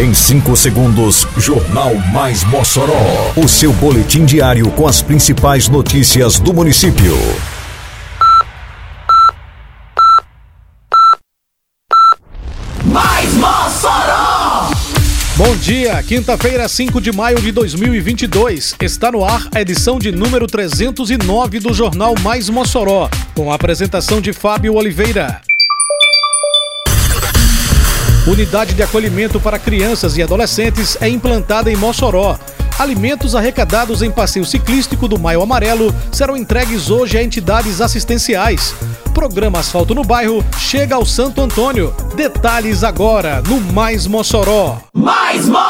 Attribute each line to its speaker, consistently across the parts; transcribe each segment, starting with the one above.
Speaker 1: Em 5 segundos, Jornal Mais Mossoró. O seu boletim diário com as principais notícias do município.
Speaker 2: Mais Mossoró!
Speaker 3: Bom dia, quinta-feira, 5 de maio de 2022. Está no ar a edição de número 309 do Jornal Mais Mossoró, com a apresentação de Fábio Oliveira. Unidade de acolhimento para crianças e adolescentes é implantada em Mossoró. Alimentos arrecadados em passeio ciclístico do Maio Amarelo serão entregues hoje a entidades assistenciais. Programa Asfalto no Bairro chega ao Santo Antônio. Detalhes agora no Mais Mossoró.
Speaker 2: Mais Mossoró!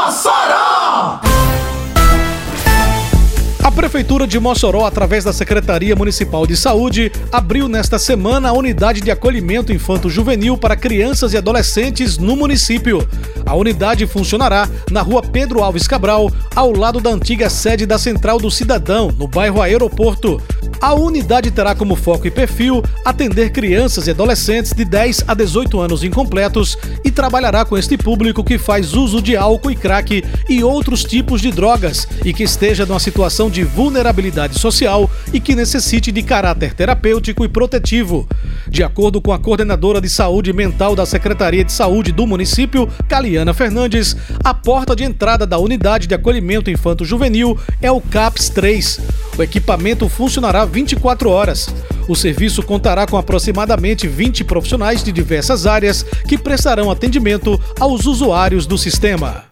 Speaker 3: Prefeitura de Mossoró, através da Secretaria Municipal de Saúde, abriu nesta semana a unidade de acolhimento infanto-juvenil para crianças e adolescentes no município. A unidade funcionará na rua Pedro Alves Cabral, ao lado da antiga sede da Central do Cidadão, no bairro Aeroporto. A unidade terá como foco e perfil atender crianças e adolescentes de 10 a 18 anos incompletos e trabalhará com este público que faz uso de álcool e crack e outros tipos de drogas e que esteja numa situação de vulnerabilidade social e que necessite de caráter terapêutico e protetivo. De acordo com a coordenadora de saúde mental da Secretaria de Saúde do município, Caliana Fernandes, a porta de entrada da unidade de acolhimento infanto-juvenil é o CAPS 3. O equipamento funcionará 24 horas. O serviço contará com aproximadamente 20 profissionais de diversas áreas que prestarão atendimento aos usuários do sistema.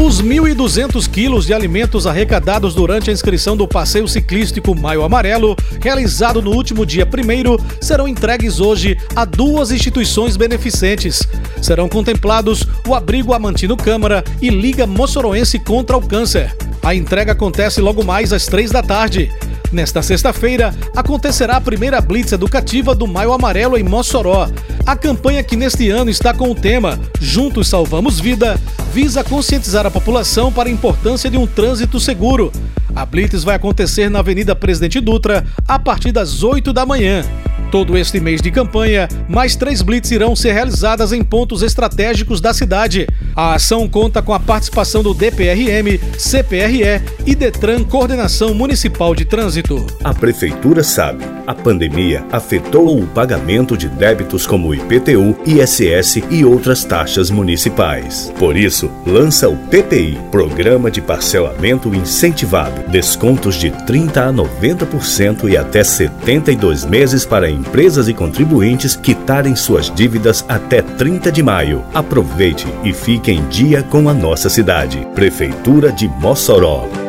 Speaker 3: Os 1.200 quilos de alimentos arrecadados durante a inscrição do passeio ciclístico Maio Amarelo, realizado no último dia 1 serão entregues hoje a duas instituições beneficentes. Serão contemplados o Abrigo Amantino Câmara e Liga Moçoroense contra o Câncer. A entrega acontece logo mais às três da tarde. Nesta sexta-feira, acontecerá a primeira blitz educativa do Maio Amarelo em Mossoró. A campanha que neste ano está com o tema Juntos Salvamos Vida visa conscientizar a população para a importância de um trânsito seguro. A blitz vai acontecer na Avenida Presidente Dutra a partir das 8 da manhã. Todo este mês de campanha, mais três blitz irão ser realizadas em pontos estratégicos da cidade. A ação conta com a participação do DPRM, CPRE e Detran Coordenação Municipal de Trânsito.
Speaker 1: A Prefeitura sabe, a pandemia afetou o pagamento de débitos como IPTU, ISS e outras taxas municipais. Por isso, lança o PPI, Programa de Parcelamento Incentivado. Descontos de 30% a 90% e até 72 meses para empresas e contribuintes quitarem suas dívidas até 30 de maio. Aproveite e fique em dia com a nossa cidade. Prefeitura de Mossoró.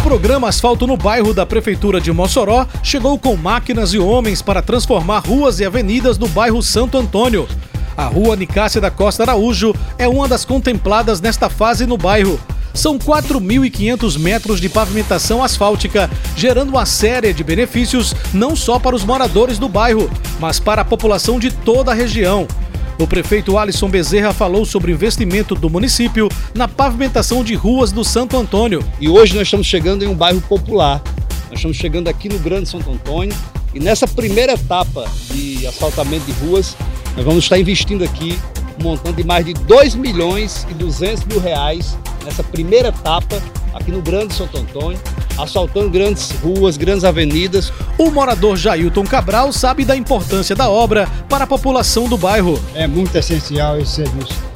Speaker 3: O programa Asfalto no Bairro da Prefeitura de Mossoró chegou com máquinas e homens para transformar ruas e avenidas do bairro Santo Antônio. A rua Nicásia da Costa Araújo é uma das contempladas nesta fase no bairro. São 4.500 metros de pavimentação asfáltica, gerando uma série de benefícios não só para os moradores do bairro, mas para a população de toda a região. O prefeito Alisson Bezerra falou sobre o investimento do município na pavimentação de ruas do Santo Antônio.
Speaker 4: E hoje nós estamos chegando em um bairro popular. Nós estamos chegando aqui no Grande Santo Antônio e nessa primeira etapa de asfaltamento de ruas, nós vamos estar investindo aqui um montante de mais de 2 milhões e 200 mil reais nessa primeira etapa aqui no Grande Santo Antônio, asfaltando grandes ruas, grandes avenidas.
Speaker 3: O morador Jailton Cabral sabe da importância da obra para a população do bairro.
Speaker 5: É muito essencial esse serviço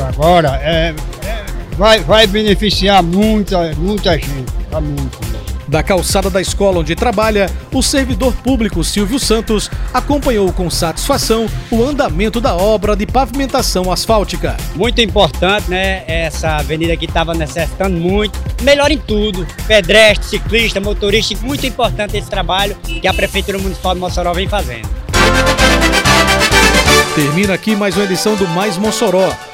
Speaker 5: agora. É, é, vai, vai beneficiar muita, muita gente, tá muito.
Speaker 3: Da calçada da escola onde trabalha, o servidor público Silvio Santos acompanhou com satisfação o andamento da obra de pavimentação asfáltica.
Speaker 6: Muito importante, né? Essa avenida aqui estava necessitando muito. Melhor em tudo: pedestre, ciclista, motorista. Muito importante esse trabalho que a Prefeitura Municipal de Mossoró vem fazendo.
Speaker 3: Termina aqui mais uma edição do Mais Mossoró,